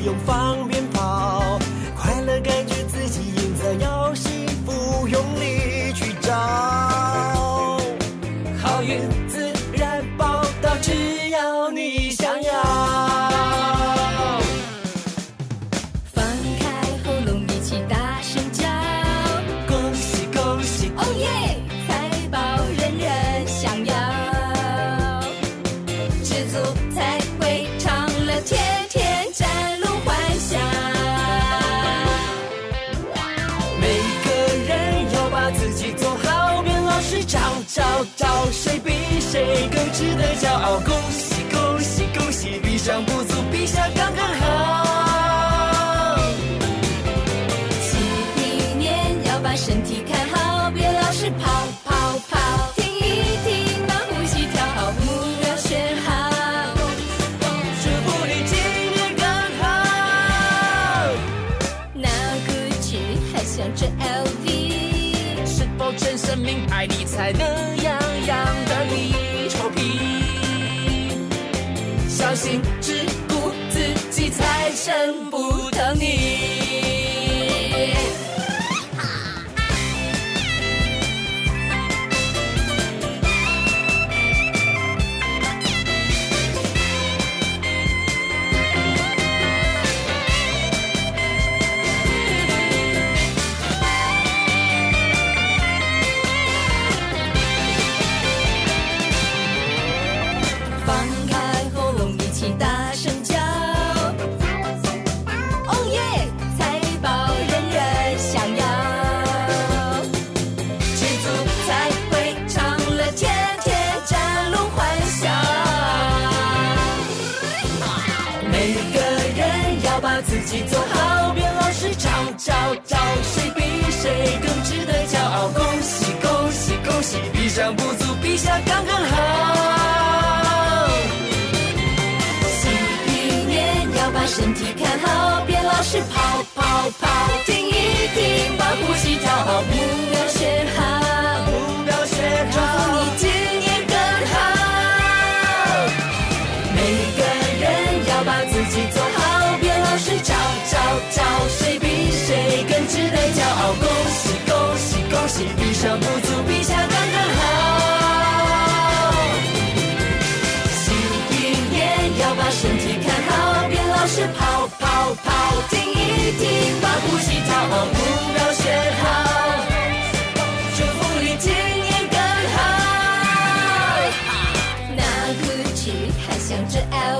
不用放鞭炮，快乐感觉自己赢在游戏，不，用力去找，好运自然报到，只要你想要。放开喉咙，一起大声叫，恭喜恭喜，哦耶！财宝人人想要，知足自己做好，别老是找找找，谁比谁更值得骄傲。恭喜恭喜恭喜，比上不足，比下刚刚好。新一年要把身体看好，别老是跑跑跑，停一停，把呼吸调好，目标选好。祝福你今年更好。那 GUCCI 还想着 LV，真生命爱你才能洋洋得意臭屁小心只顾自己财神不比上不足，比下刚刚好。新一年要把身体看好，别老是跑跑跑，停一停，把呼吸调好，目标选好。目标选祝福你，今年更好。每个人要把自己做好，别老是找找找，谁比谁更值得骄傲。恭喜恭喜恭喜，比上不跑跑，停一停，把呼吸调好，目标选好。祝福你今年更好。那歌曲还想着 L